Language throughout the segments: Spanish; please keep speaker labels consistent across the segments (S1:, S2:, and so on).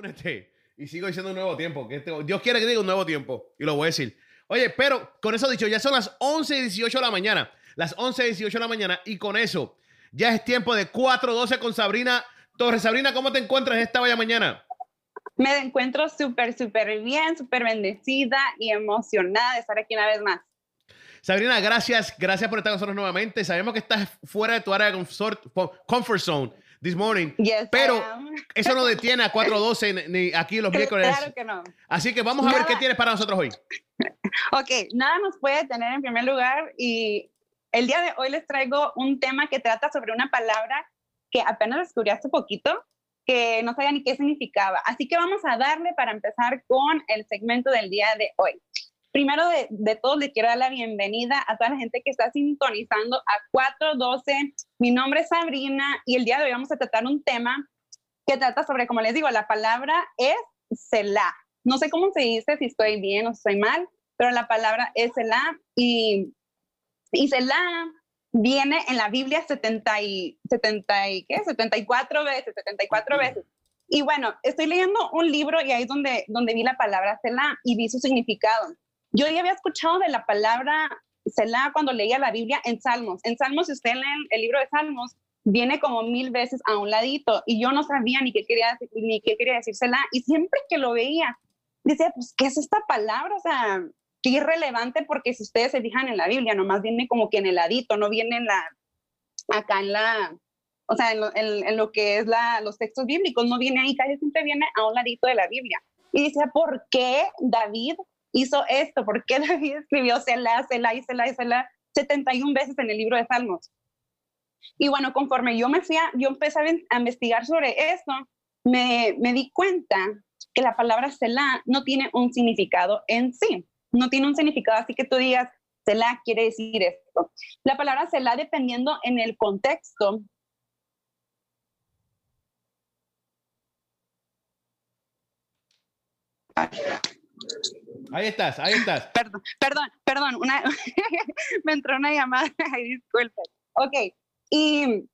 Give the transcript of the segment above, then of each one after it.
S1: únete. Y sigo diciendo un nuevo tiempo. Que este- Dios quiere que diga un nuevo tiempo. Y lo voy a decir. Oye, pero con eso dicho, ya son las 11 y 18 de la mañana. Las 11 y 18 de la mañana. Y con eso, ya es tiempo de 4.12 con Sabrina Torres. Sabrina, ¿cómo te encuentras esta bella mañana?
S2: Me encuentro súper, súper bien, súper bendecida y emocionada de estar aquí una vez más.
S1: Sabrina, gracias. Gracias por estar con nosotros nuevamente. Sabemos que estás fuera de tu área de confort, comfort zone this morning.
S2: Yes,
S1: Pero eso no detiene a 4.12 ni aquí los miércoles.
S2: Claro que no.
S1: Así que vamos a ver
S2: Nada.
S1: qué tienes para nosotros hoy.
S2: Ok, nada nos puede tener en primer lugar y el día de hoy les traigo un tema que trata sobre una palabra que apenas descubrí hace poquito, que no sabía ni qué significaba. Así que vamos a darle para empezar con el segmento del día de hoy. Primero de, de todo, le quiero dar la bienvenida a toda la gente que está sintonizando a 412. Mi nombre es Sabrina y el día de hoy vamos a tratar un tema que trata sobre, como les digo, la palabra es Selah. No sé cómo se dice, si estoy bien o si estoy mal, pero la palabra es Selah y, y Selah viene en la Biblia 70 y, 70 y, ¿qué? 74 veces, 74 veces. Y bueno, estoy leyendo un libro y ahí es donde, donde vi la palabra Selah y vi su significado. Yo ya había escuchado de la palabra Selah cuando leía la Biblia en Salmos. En Salmos, si usted lee el, libro de Salmos, viene como mil veces a un ladito y yo no sabía ni qué quería, ni qué quería decir Selah. Y siempre que lo veía, decía, pues, ¿qué es esta palabra? O sea, qué irrelevante porque si ustedes se fijan en la Biblia, nomás viene como que en el ladito, no viene en la, acá en la, o sea, en lo, que es la, los textos bíblicos, no viene ahí, casi siempre viene a un ladito de la Biblia. Y decía, ¿por qué David hizo esto? ¿Por qué David escribió Selah, Selah y Selah y Selah 71 veces en el libro de Salmos? Y bueno, conforme yo me fui a, yo empecé a, investigar sobre esto, me, me di cuenta que la palabra Selah no tiene un significado en sí. No tiene un significado así que tú digas, Selah quiere decir esto. La palabra Selah, dependiendo en el contexto,
S1: Ahí estás, ahí estás.
S2: perdón, perdón, perdón, una, me entró una llamada, disculpen. Ok, y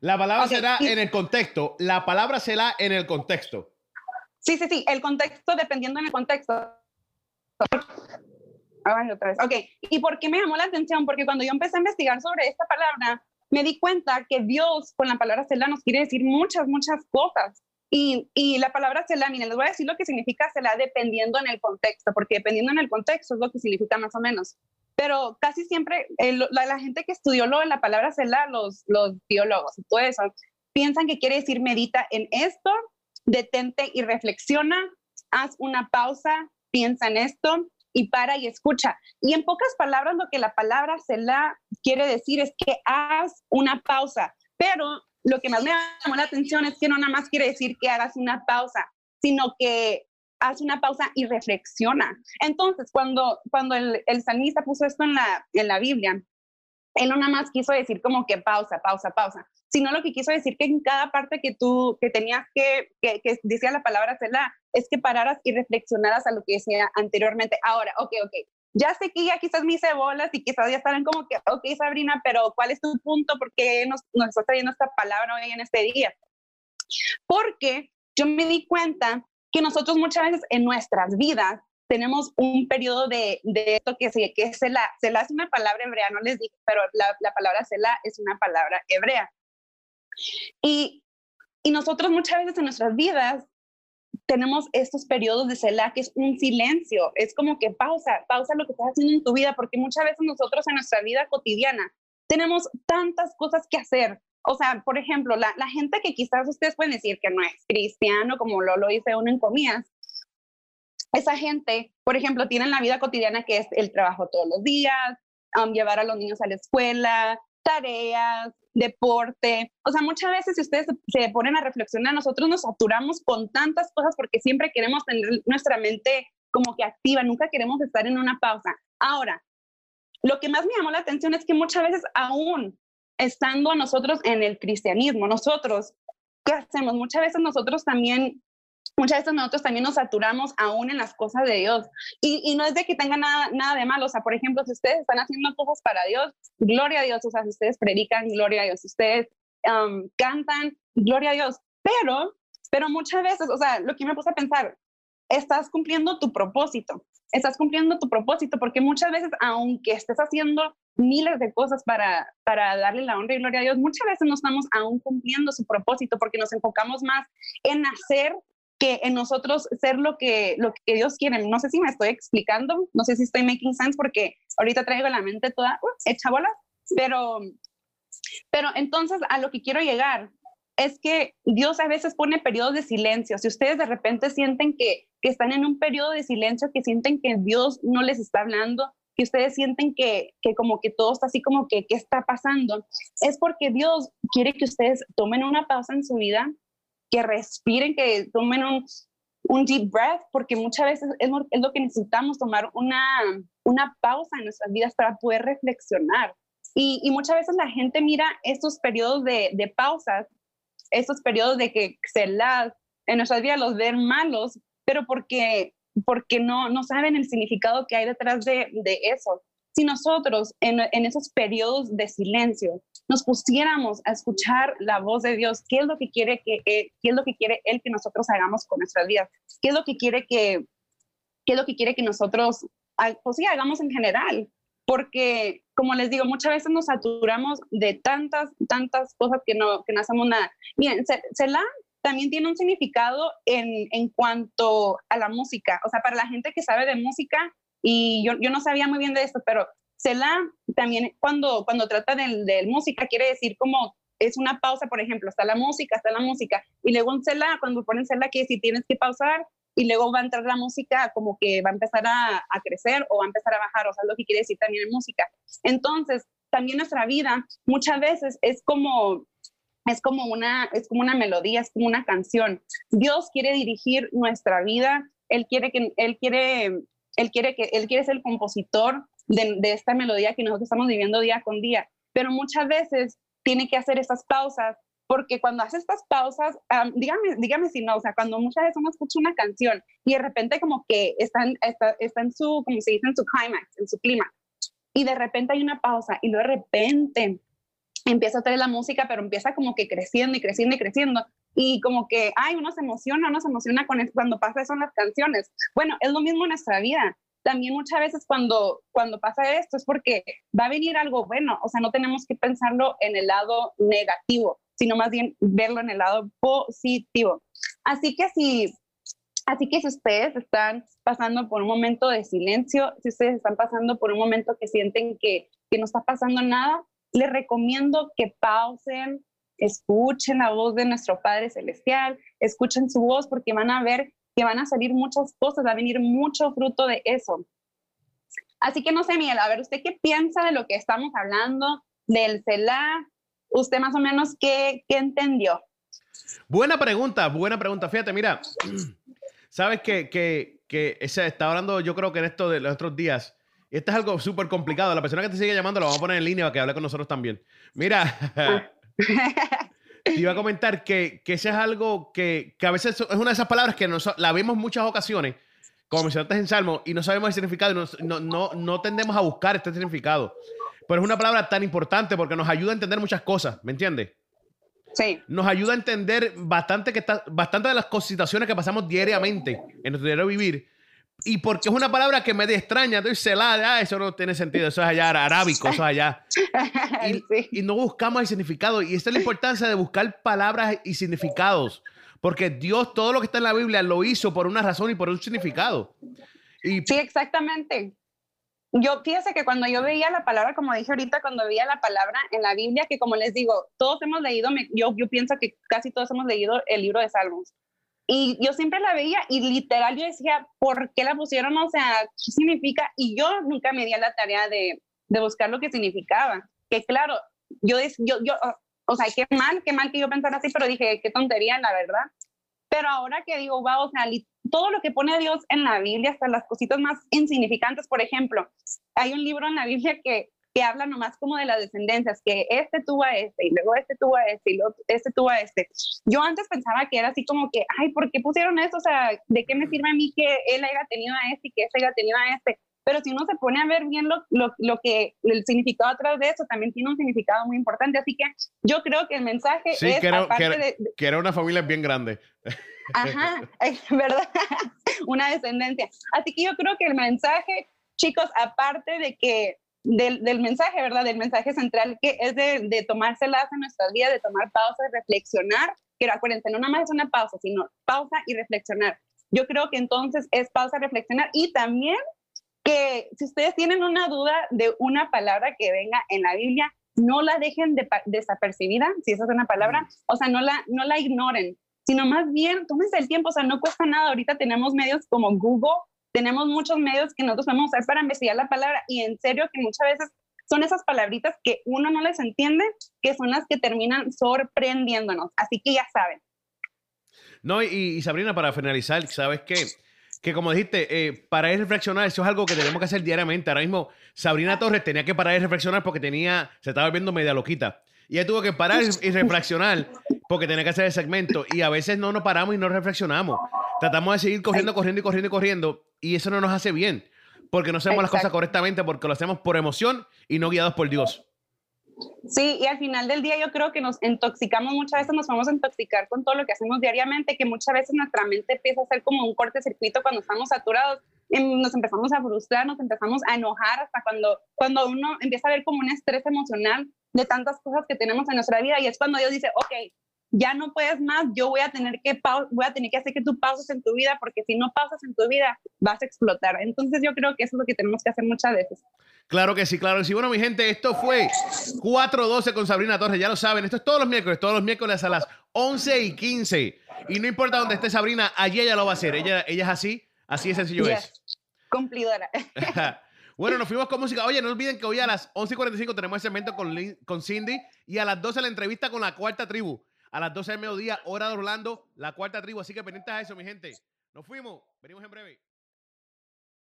S1: La palabra
S2: Ok,
S1: será
S2: y-
S1: en el contexto. La palabra será en el contexto.
S2: Sí, sí, sí, el contexto, dependiendo en el contexto. Ay, otra vez. Ok, ¿y por qué me llamó la atención? Porque cuando yo empecé a investigar sobre esta palabra, me di cuenta que Dios con la palabra Selah nos quiere decir muchas, muchas cosas. Y, y la palabra miren, les voy a decir lo que significa Selah dependiendo en el contexto, porque dependiendo en el contexto es lo que significa más o menos. Pero casi siempre el- la, la gente que estudió lo de la palabra Selah, los, los biólogos y todo eso, piensan que quiere decir medita en esto detente y reflexiona, haz una pausa, piensa en esto y para y escucha. Y en pocas palabras, lo que la palabra Selah quiere decir es que haz una pausa. Pero lo que más me llamó la atención es que no nada más quiere decir que hagas una pausa, sino que haz una pausa y reflexiona. Entonces, cuando, cuando el, el salmista puso esto en la, en la Biblia, él no nada más quiso decir como que pausa, pausa, pausa, sino lo que quiso decir que en cada parte que tú, que tenías que, que, decía la palabra Selah, es que pararas y reflexionaras a lo que decía anteriormente. Ahora, ok, ok, ya sé que ya quizás me hice bolas y quizás ya estarán como que, ok, Sabrina, pero ¿cuál es tu punto? ¿Por qué nos, nos estás trayendo esta palabra hoy en este día? Porque yo me di cuenta que nosotros muchas veces en nuestras vidas tenemos un periodo de, de esto que, se, que la, se la es una palabra hebrea, no les dije, pero la, la palabra Selah es una palabra hebrea. Y, y nosotros muchas veces en nuestras vidas tenemos estos periodos de Selah que es un silencio, es como que pausa, pausa lo que estás haciendo en tu vida, porque muchas veces nosotros en nuestra vida cotidiana tenemos tantas cosas que hacer. O sea, por ejemplo, la, la gente que quizás ustedes pueden decir que no es cristiano, como lo, lo dice uno en comillas, esa gente, por ejemplo, tienen la vida cotidiana que es el trabajo todos los días, um, llevar a los niños a la escuela, tareas, deporte. O sea, muchas veces si ustedes se, ponen a reflexionar, nosotros nos saturamos con tantas cosas porque siempre queremos tener nuestra mente como que activa, nunca queremos estar en una pausa. Ahora, lo que más me llamó la atención es que muchas veces aún estando nosotros en el cristianismo, nosotros, ¿qué hacemos? Muchas veces nosotros también muchas veces nosotros también nos saturamos aún en las cosas de Dios. Y, y, no es de que tenga nada, nada de malo. O sea, por ejemplo, si ustedes están haciendo cosas para Dios, gloria a Dios. O sea, si ustedes predican, gloria a Dios. Si ustedes um, cantan, gloria a Dios. Pero, pero muchas veces, o sea, lo que me puse a pensar, estás cumpliendo tu propósito, estás cumpliendo tu propósito, porque muchas veces, aunque estés haciendo miles de cosas para, para darle la honra y gloria a Dios, muchas veces no estamos aún cumpliendo su propósito porque nos enfocamos más en hacer en nosotros ser lo que, lo que Dios quiere. No sé si me estoy explicando, no sé si estoy making sense porque ahorita traigo la mente toda uh, hecha bola, pero, pero entonces a lo que quiero llegar es que Dios a veces pone periodos de silencio. Si ustedes de repente sienten que, que están en un periodo de silencio, que sienten que Dios no les está hablando, que ustedes sienten que, que como que todo está así como que, ¿qué está pasando? Es porque Dios quiere que ustedes tomen una pausa en su vida, que respiren, que tomen un, deep breath, porque muchas veces es, lo que necesitamos, tomar una, una pausa en nuestras vidas para poder reflexionar. Y, y, muchas veces la gente mira estos periodos de, de pausas, estos periodos de que se las en nuestras vidas los ven malos, pero porque porque no, no saben el significado que hay detrás de, de eso. Si nosotros en, esos periodos de silencio nos pusiéramos a escuchar la voz de Dios, qué es lo que quiere que eh, qué es lo que quiere él que nosotros hagamos con nuestras vidas, qué es lo que quiere que qué es lo que quiere que nosotros pues sí, hagamos en general, porque como les digo, muchas veces nos saturamos de tantas tantas cosas que no que no hacemos nada. Miren, se, se la también tiene un significado en, en, cuanto a la música. O sea, para la gente que sabe de música, y yo, yo no sabía muy bien de esto, pero Selah también cuando, cuando trata de, de, música quiere decir como es una pausa, por ejemplo, está la música, está la música, y luego un Selah, cuando ponen Selah, que si tienes que pausar, y luego va a entrar la música como que va a empezar a, a crecer o va a empezar a bajar, o sea, lo que quiere decir también en música. Entonces, también nuestra vida muchas veces es como es como una, es como una melodía, es como una canción. Dios quiere dirigir nuestra vida, Él quiere que, Él quiere, Él quiere que, Él quiere ser el compositor de, esta melodía que nosotros estamos viviendo día con día, pero muchas veces tiene que hacer esas pausas porque cuando hace estas pausas, um, dígame, dígame si no, o sea, cuando muchas veces uno escucha una canción y de repente como que está, en su, como se dice, en su climax, en su clima, y de repente hay una pausa y de repente empieza a traer la música, pero empieza como que creciendo y creciendo y creciendo. Y como que, ay, uno se emociona, uno se emociona cuando pasa eso en las canciones. Bueno, es lo mismo en nuestra vida. También muchas veces cuando, cuando pasa esto es porque va a venir algo bueno. O sea, no tenemos que pensarlo en el lado negativo, sino más bien verlo en el lado positivo. Así que si, así que si ustedes están pasando por un momento de silencio, si ustedes están pasando por un momento que sienten que, que no está pasando nada, les recomiendo que pausen, escuchen la voz de nuestro Padre Celestial, escuchen su voz porque van a ver que van a salir muchas cosas, va a venir mucho fruto de eso. Así que no sé, Miguel, a ver, ¿usted qué piensa de lo que estamos hablando del CELA? ¿Usted más o menos qué, qué entendió?
S1: Buena pregunta, buena pregunta. Fíjate, mira, sabes que, que, que se está hablando, yo creo que en esto de los otros días, esto es algo súper complicado. La persona que te sigue llamando la vamos a poner en línea para que hable con nosotros también. Mira, te iba a comentar que, que ese es algo que, que, a veces es una de esas palabras que nos, la vemos muchas ocasiones, como mencionaste en Salmo, y no sabemos el significado y no, no, no, tendemos a buscar este significado. Pero es una palabra tan importante porque nos ayuda a entender muchas cosas, ¿me entiendes?
S2: Sí.
S1: Nos ayuda a entender bastante, que está, bastante de las situaciones que pasamos diariamente en nuestro diario vivir y porque es una palabra que me extraña, estoy celada, ah, eso no tiene sentido, eso es allá arábico, eso es allá. Y, sí. y, no buscamos el significado. Y esta es la importancia de buscar palabras y significados. Porque Dios, todo lo que está en la Biblia, lo hizo por una razón y por un significado. Y,
S2: sí, exactamente. Yo fíjese que cuando yo veía la palabra, como dije ahorita, cuando veía la palabra en la Biblia, que como les digo, todos hemos leído, yo, yo pienso que casi todos hemos leído el libro de Salmos. Y yo siempre la veía y literal yo decía, ¿por qué la pusieron? O sea, ¿qué significa? Y yo nunca me di a la tarea de, de buscar lo que significaba. Que claro, yo, yo, yo, o sea, qué mal, qué mal que yo pensara así, pero dije, qué tontería, la verdad. Pero ahora que digo, wow, o sea, todo lo que pone Dios en la Biblia, hasta las cositas más insignificantes, por ejemplo, hay un libro en la Biblia que que habla nomás como de las descendencias, que este tuvo a este y luego este tuvo a este y luego este tuvo a este. Yo antes pensaba que era así como que, ay, ¿por qué pusieron eso? O sea, ¿de qué me sirve a mí que él haya tenido a este y que este haya tenido a este? pero si uno se pone a ver bien lo, lo, lo que el significado atrás de eso, también tiene un significado muy importante. Así que yo creo que el mensaje
S1: Sí,
S2: es
S1: que era,
S2: aparte
S1: que era-
S2: de,
S1: que era una familia bien grande.
S2: Ajá, es ¿verdad? Una descendencia. Así que yo creo que el mensaje, chicos, aparte de que del, del mensaje, ¿verdad? Del mensaje central que es de, de tomárselas en nuestras vidas, de tomar pausa, de reflexionar, que acuérdense, no nada más es una pausa, sino pausa y reflexionar. Yo creo que entonces es pausa, reflexionar y también que si ustedes tienen una duda de una palabra que venga en la Biblia, no la dejen de, desapercibida, si esa es una palabra, o sea, no la, no la ignoren, sino más bien tómense el tiempo, o sea, no cuesta nada. Ahorita tenemos medios como Google, tenemos muchos medios que nosotros podemos usar para investigar la palabra y en serio que muchas veces son esas palabritas que uno no les entiende, que son las que terminan sorprendiéndonos. Así que ya saben.
S1: No, y, y Sabrina, para finalizar, ¿sabes qué? Que como dijiste, eh, parar y reflexionar, eso es algo que tenemos que hacer diariamente. Ahora mismo, Sabrina Torres tenía que parar y reflexionar porque tenía, se estaba volviendo media loquita. Y ella tuvo que parar y reflexionar porque tenía que hacer el segmento. Y a veces no nos paramos y no reflexionamos. Tratamos de seguir corriendo, corriendo y corriendo y corriendo. Y eso no nos hace bien. Porque no hacemos las cosas
S2: Exacto.
S1: correctamente, porque lo hacemos por emoción y no guiados por Dios.
S2: Sí, y al final del día yo creo que nos intoxicamos muchas veces, nos vamos a intoxicar con todo lo que hacemos diariamente, que muchas veces nuestra mente empieza a ser como un cortocircuito cuando estamos saturados, y nos empezamos a frustrar, nos empezamos a enojar hasta cuando, cuando uno empieza a ver como un estrés emocional de tantas cosas que tenemos en nuestra vida y es cuando Dios dice, ok, ya no puedes más, yo voy a tener que, voy a tener que hacer que tú pauses en tu vida porque si no pausas en tu vida vas a explotar. Entonces yo creo que eso es lo que tenemos que hacer muchas veces.
S1: Claro que sí, claro que sí. Bueno, mi gente, esto fue 412 con Sabrina Torres. Ya lo saben, esto es todos los miércoles, todos los miércoles a las 11 y 15. Y no importa dónde esté Sabrina, allí ella lo va a hacer. Ella, ella es así, así de sencillo
S2: Yes.
S1: es.
S2: Cumplidora.
S1: bueno, nos fuimos con música. Oye, no olviden que hoy a las 11 y 45 tenemos el segmento con, Lin- con Cindy y a las 12 la entrevista con la cuarta tribu. A las 12 del mediodía, hora de Orlando, la cuarta tribu. Así que pendientes a eso, mi gente. Nos fuimos. Venimos en breve.